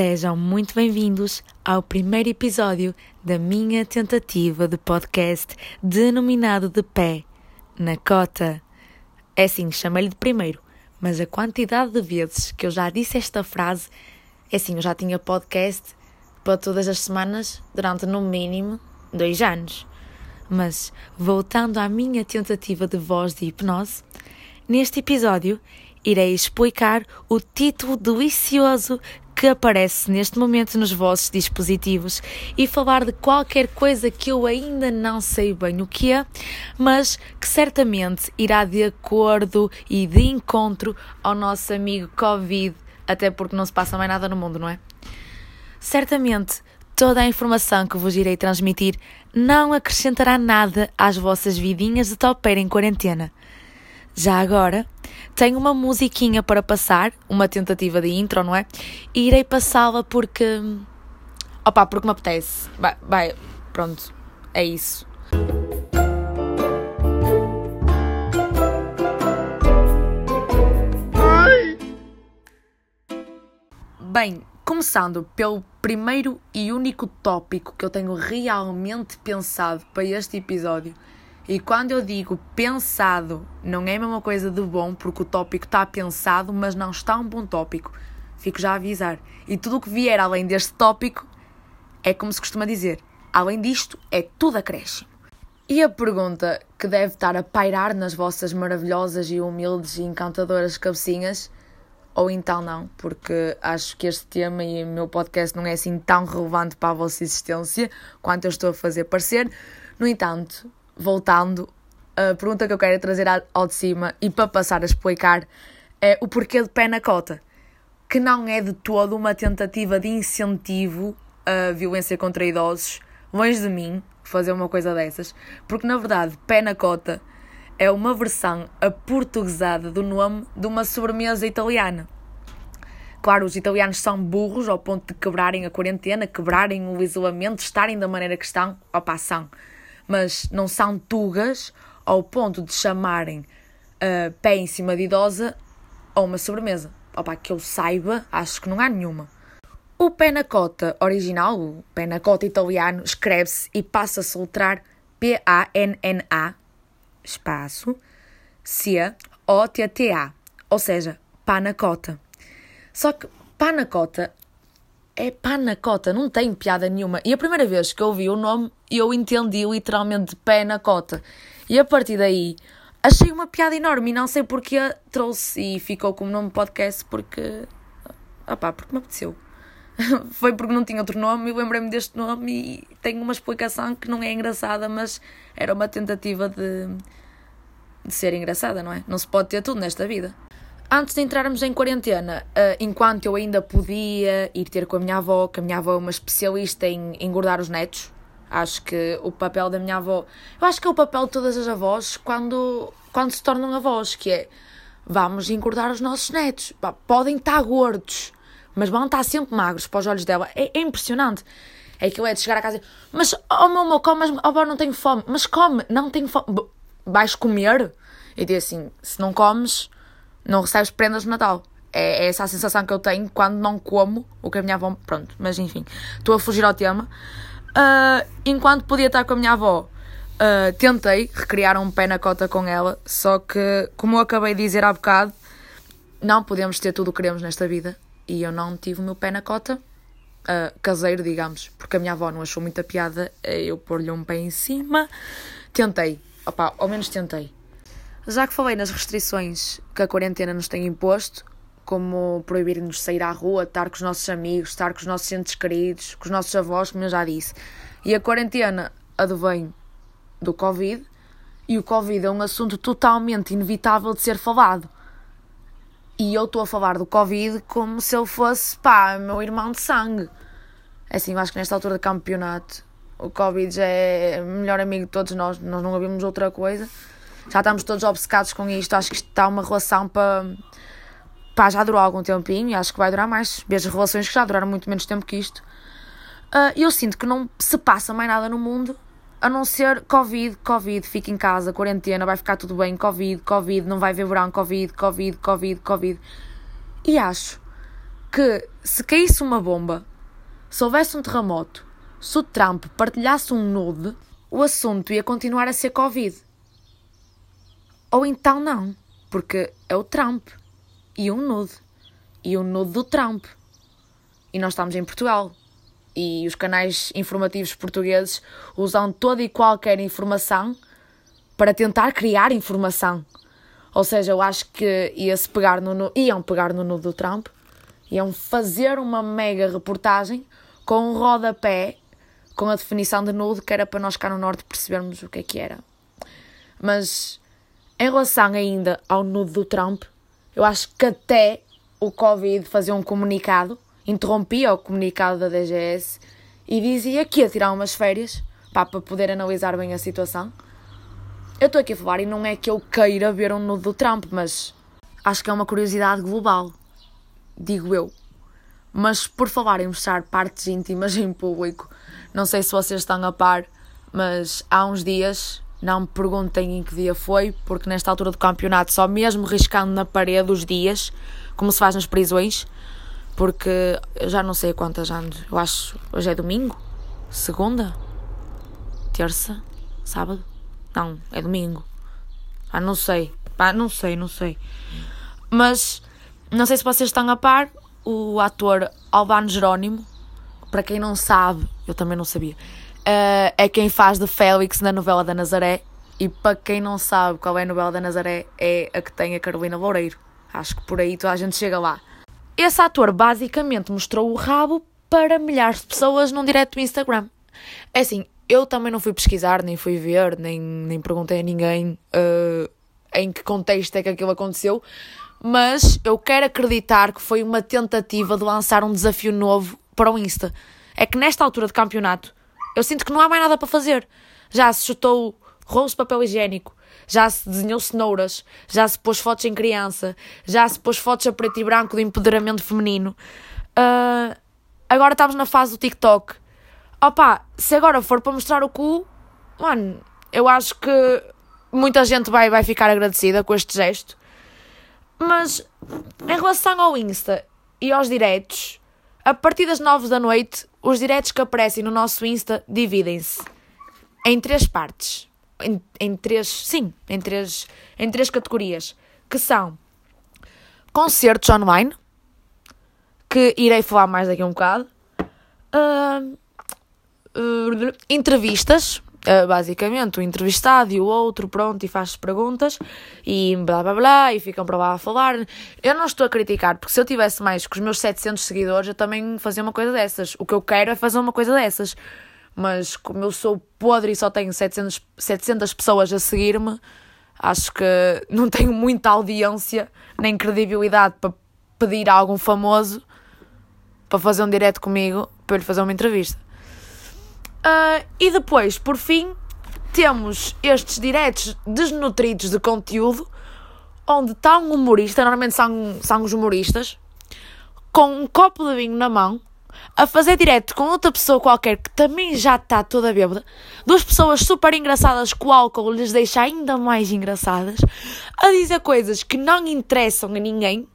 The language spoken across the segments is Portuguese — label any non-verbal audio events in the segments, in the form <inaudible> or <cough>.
Sejam muito bem-vindos ao primeiro episódio da minha tentativa de podcast denominado de pé na cota. É assim, chamei-lhe de primeiro, mas a quantidade de vezes que eu já disse esta frase, é assim, eu já tinha podcast para todas as semanas durante no mínimo dois anos. Mas voltando à minha tentativa de voz de hipnose, neste episódio irei explicar o título delicioso que aparece neste momento nos vossos dispositivos e falar de qualquer coisa que eu ainda não sei bem o que é, mas que certamente irá de acordo e de encontro ao nosso amigo Covid, até porque não se passa mais nada no mundo, não é? Certamente toda a informação que vos irei transmitir não acrescentará nada às vossas vidinhas de topeira em quarentena. Já agora, tenho uma musiquinha para passar, uma tentativa de intro, não é? E irei passá-la porque. Opa, porque me apetece. Vai, vai, pronto, é isso. Bem, começando pelo primeiro e único tópico que eu tenho realmente pensado para este episódio e quando eu digo pensado, não é a mesma coisa de bom, porque o tópico está pensado, mas não está um bom tópico. Fico já a avisar. E tudo o que vier além deste tópico é como se costuma dizer: além disto, é tudo acréscimo. E a pergunta que deve estar a pairar nas vossas maravilhosas e humildes e encantadoras cabecinhas, ou então não, porque acho que este tema e o meu podcast não é assim tão relevante para a vossa existência quanto eu estou a fazer parecer. No entanto, voltando, a pergunta que eu quero trazer ao de cima e para passar a explicar é o porquê de pé na cota, que não é de todo uma tentativa de incentivo à violência contra idosos, longe de mim fazer uma coisa dessas, porque na verdade pé na cota é uma versão aportuguesada do nome de uma sobremesa italiana. Claro, os italianos são burros ao ponto de quebrarem a quarentena, quebrarem o isolamento, estarem da maneira que estão. Opa, são mas não são tugas ao ponto de chamarem uh, pé em cima de idosa a uma sobremesa. Opa, que eu saiba, acho que não há nenhuma. O pé na cota original, o pé na cota italiano, escreve-se e passa a soltar P-A-N-N-A, espaço, C-O-T-T-A, ou seja, panacota. Só que panacota é panacota, não tem piada nenhuma. E a primeira vez que eu ouvi o nome, eu entendi literalmente pé na cota. E a partir daí, achei uma piada enorme e não sei porque trouxe e ficou como nome podcast porque. Opá, porque me apeteceu. <laughs> Foi porque não tinha outro nome e lembrei-me deste nome e tenho uma explicação que não é engraçada, mas era uma tentativa de, de ser engraçada, não é? Não se pode ter tudo nesta vida. Antes de entrarmos em quarentena, uh, enquanto eu ainda podia ir ter com a minha avó, que a minha avó é uma especialista em engordar os netos, acho que o papel da minha avó. Eu acho que é o papel de todas as avós quando, quando se tornam avós, que é vamos engordar os nossos netos. Podem estar gordos, mas vão estar sempre magros para os olhos dela. É, é impressionante. É aquilo é de chegar a casa e mas, oh meu amor, come, mas, oh, não tenho fome. Mas come, não tenho fome. Vais comer? E diz assim: se não comes não recebes prendas de Natal. É, é essa a sensação que eu tenho quando não como o que a minha avó. Pronto, mas enfim, estou a fugir ao tema. Uh, enquanto podia estar com a minha avó, uh, tentei recriar um pé na cota com ela, só que, como eu acabei de dizer há bocado, não podemos ter tudo o que queremos nesta vida. E eu não tive o meu pé na cota uh, caseiro, digamos, porque a minha avó não achou muita piada eu pôr-lhe um pé em cima. Tentei, opa, ao menos tentei. Já que falei nas restrições que a quarentena nos tem imposto, como proibir-nos sair à rua, estar com os nossos amigos, estar com os nossos entes queridos, com os nossos avós, como eu já disse. E a quarentena advém do Covid, e o Covid é um assunto totalmente inevitável de ser falado. E eu estou a falar do Covid como se ele fosse, pá, meu irmão de sangue. É assim, eu acho que nesta altura do campeonato o Covid já é o melhor amigo de todos nós, nós não ouvimos outra coisa já estamos todos obcecados com isto. Acho que isto está uma relação para. Pá, já durou algum tempinho e acho que vai durar mais. Vejo relações que já duraram muito menos tempo que isto. Uh, eu sinto que não se passa mais nada no mundo a não ser Covid, Covid, fica em casa, quarentena, vai ficar tudo bem, Covid, Covid, não vai ver verão, Covid, Covid, Covid, Covid. E acho que se caísse uma bomba, se houvesse um terremoto, se o Trump partilhasse um nude, o assunto ia continuar a ser Covid. Ou então não, porque é o Trump e um nude e um nude do Trump. E nós estamos em Portugal. E os canais informativos portugueses usam toda e qualquer informação para tentar criar informação. Ou seja, eu acho que ia-se pegar no, iam pegar no nudo do Trump, iam fazer uma mega reportagem com um rodapé com a definição de nudo que era para nós cá no Norte percebermos o que é que era. Mas em relação ainda ao nudo do Trump, eu acho que até o Covid fazia um comunicado, interrompia o comunicado da DGS e dizia que ia tirar umas férias pá, para poder analisar bem a situação. Eu estou aqui a falar e não é que eu queira ver um nudo do Trump, mas acho que é uma curiosidade global, digo eu. Mas por falar em mostrar partes íntimas em público, não sei se vocês estão a par, mas há uns dias, não me perguntem em que dia foi, porque nesta altura do campeonato, só mesmo riscando na parede os dias, como se faz nas prisões, porque eu já não sei quantas anos, eu acho, hoje é domingo, segunda, terça, sábado. Não, é domingo. Ah, não sei. Pá, não sei, não sei. Mas, não sei se vocês estão a par, o ator Albano Jerónimo, para quem não sabe, eu também não sabia, uh, é quem faz de Félix na novela da Nazaré. E para quem não sabe qual é a novela da Nazaré, é a que tem a Carolina Loureiro. Acho que por aí toda a gente chega lá. Esse ator basicamente mostrou o rabo para milhares de pessoas num direto do Instagram. É assim, eu também não fui pesquisar, nem fui ver, nem, nem perguntei a ninguém uh, em que contexto é que aquilo aconteceu, mas eu quero acreditar que foi uma tentativa de lançar um desafio novo para o Insta. É que nesta altura de campeonato eu sinto que não há mais nada para fazer. Já se chutou rolos de papel higiênico, já se desenhou cenouras, já se pôs fotos em criança, já se pôs fotos a preto e branco de empoderamento feminino. Uh, agora estamos na fase do TikTok Opa, se agora for para mostrar o cu, mano, eu acho que muita gente vai, vai ficar agradecida com este gesto. Mas em relação ao Insta e aos diretos, a partir das 9 da noite, os diretos que aparecem no nosso Insta dividem-se em três partes. Em, em três, sim, em três, em três categorias. Que são concertos online, que irei falar mais daqui a um bocado. Uh, uh, entrevistas, basicamente, o entrevistado e o outro, pronto, e faz perguntas e blá blá blá, e ficam para lá a falar. Eu não estou a criticar, porque se eu tivesse mais que os meus 700 seguidores, eu também fazia uma coisa dessas. O que eu quero é fazer uma coisa dessas. Mas como eu sou podre e só tenho 700, 700 pessoas a seguir-me, acho que não tenho muita audiência nem credibilidade para pedir a algum famoso para fazer um direto comigo para lhe fazer uma entrevista. Uh, e depois, por fim, temos estes diretos desnutridos de conteúdo, onde está um humorista, normalmente são, são os humoristas, com um copo de vinho na mão, a fazer direto com outra pessoa qualquer que também já está toda bêbada, duas pessoas super engraçadas que o álcool lhes deixa ainda mais engraçadas, a dizer coisas que não interessam a ninguém,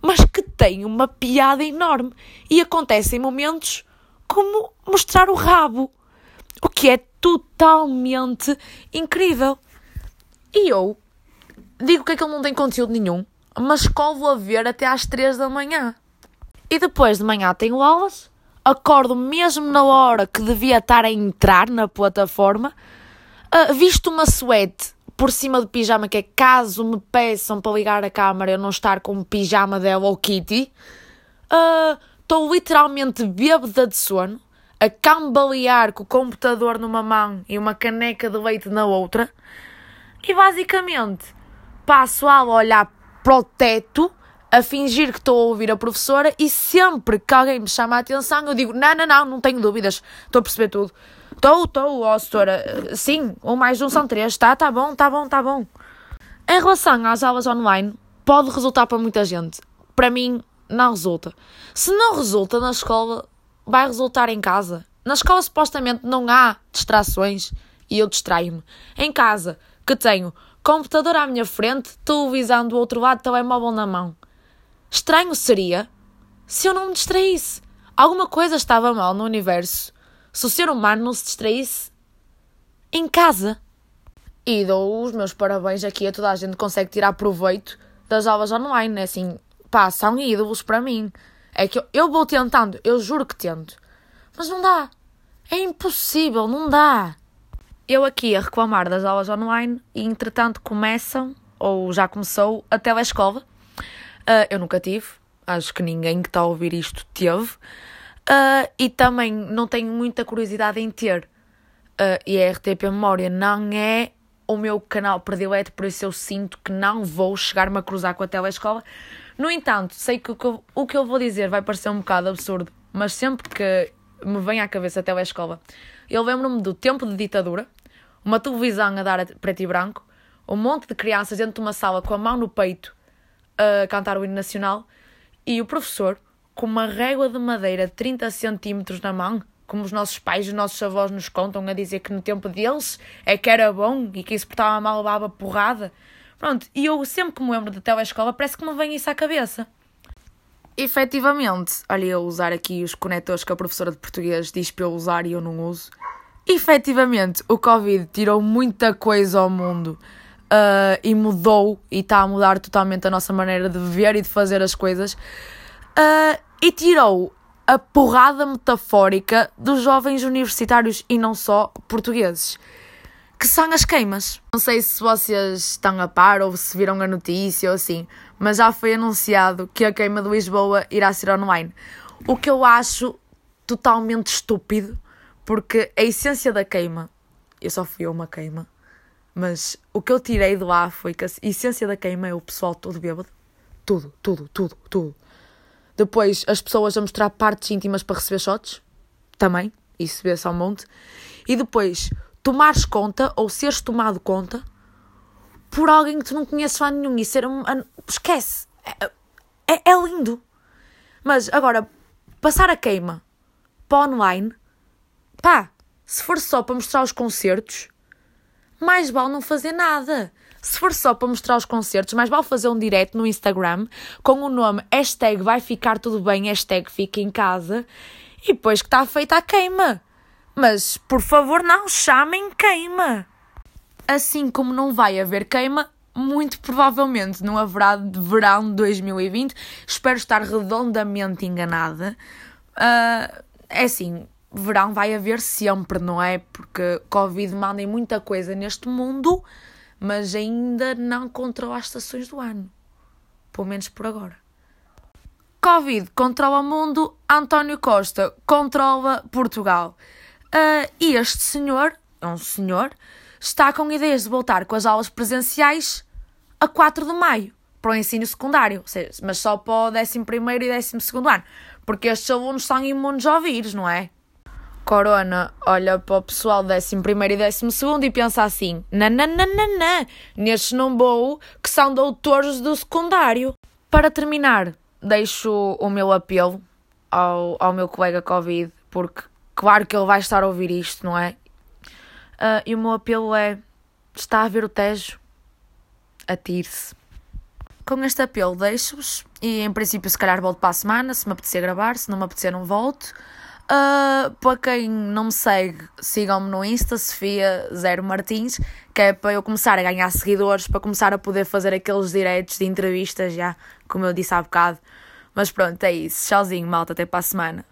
mas que têm uma piada enorme. E acontecem momentos como mostrar o rabo o que é totalmente incrível. E eu digo que aquilo não tem conteúdo nenhum, mas colvo a ver até às 3 da manhã. E depois de manhã tenho aulas, acordo mesmo na hora que devia estar a entrar na plataforma, uh, visto uma suéte por cima do pijama, que é caso me peçam para ligar a câmara eu não estar com um pijama da Hello Kitty, ah, estou uh, literalmente bêbada de sono, a cambalear com o computador numa mão e uma caneca de leite na outra. E basicamente passo a olhar para o teto, a fingir que estou a ouvir a professora e sempre que alguém me chama a atenção eu digo: Não, não, não, não tenho dúvidas, estou a perceber tudo. Estou, estou, ó, setora. Sim, um mais um são três, tá, tá bom, tá bom, tá bom. Em relação às aulas online, pode resultar para muita gente. Para mim, não resulta. Se não resulta na escola, vai resultar em casa. Na escola supostamente não há distrações e eu distraio-me. Em casa, que tenho computador à minha frente, televisão do outro lado, telemóvel na mão. Estranho seria se eu não me distraísse? Alguma coisa estava mal no universo se o ser humano não se distraísse em casa. E dou os meus parabéns aqui a toda a gente que consegue tirar proveito das aulas online. É assim, pá, são ídolos para mim. É que eu, eu vou tentando, eu juro que tento. Mas não dá. É impossível, não dá. Eu aqui a reclamar das aulas online e entretanto começam, ou já começou, a telescola. Uh, eu nunca tive, acho que ninguém que está a ouvir isto teve. Uh, e também não tenho muita curiosidade em ter. Uh, e a RTP Memória não é o meu canal predileto, por isso eu sinto que não vou chegar-me a cruzar com a telescola. No entanto, sei que o que, eu, vou dizer vai parecer um bocado absurdo, mas sempre que me vem à cabeça a telescola, eu lembro-me do tempo de ditadura, uma televisão a dar preto e branco, um monte de crianças dentro de uma sala com a mão no peito a cantar o hino nacional e o professor com uma régua de madeira de 30 centímetros na mão como os nossos pais e os nossos avós nos contam, a dizer que no tempo deles é que era bom e que isso portava mal levava porrada. Pronto, e eu sempre que me lembro da telescola parece que me vem isso à cabeça. Efetivamente, olha eu usar aqui os conectores que a professora de português diz para eu usar e eu não uso. Efetivamente, o Covid tirou muita coisa ao mundo uh, e mudou e está a mudar totalmente a nossa maneira de ver e de fazer as coisas. Uh, e tirou a porrada metafórica dos jovens universitários e não só portugueses, que são as queimas. Não sei se vocês estão a par ou se viram a notícia ou assim, mas já foi anunciado que a queima de Lisboa irá ser online. O que eu acho totalmente estúpido, porque a essência da queima, eu só fui a uma queima, mas o que eu tirei de lá foi que a essência da queima é o pessoal todo bêbado. Tudo, tudo, tudo, tudo. Depois, as pessoas a mostrar partes íntimas para receber shots. Também. Isso vê-se ao monte. E depois, tomares conta ou seres tomado conta por alguém que tu não conheces lá nenhum e ser um. Esquece. É, é, é lindo. Mas agora, passar a queima para online, pá, se for só para mostrar os concertos, mais vale não fazer nada. Se for só para mostrar os concertos, mais vale fazer um direct no Instagram com o nome hashtag vai ficar tudo bem, hashtag fica em casa e depois que está feita a queima. Mas, por favor, não chamem queima. Assim como não vai haver queima, muito provavelmente não haverá de verão de 2020. Espero estar redondamente enganada. Uh, é assim, verão vai haver sempre, não é? Porque Covid manda muita coisa neste mundo mas ainda não controla as estações do ano. Pelo menos por agora. Covid controla o mundo, António Costa controla Portugal. Uh, e este senhor, é um senhor, está com ideias de voltar com as aulas presenciais a 4 de maio para o ensino secundário, mas só para o 11 e 12 ano, porque estes alunos são imunes ao vírus, não é? Corona olha para o pessoal do 11 e 12 e pensa assim: nananana, nestes não vou, que são doutores do secundário. Para terminar, deixo o meu apelo ao, ao meu colega Covid, porque claro que ele vai estar a ouvir isto, não é? Uh, e o meu apelo é: está a ver o Tejo? Atire-se. Com este apelo, deixo-vos e em princípio, se calhar, volto para a semana. Se me apetecer gravar, se não me apetecer, não volto. Uh, para quem não me segue, sigam-me no Insta, Sofia Zero Martins, que é para eu começar a ganhar seguidores, para começar a poder fazer aqueles direitos de entrevistas já, como eu disse há bocado. Mas pronto, é isso. Tchauzinho, malta, até para a semana.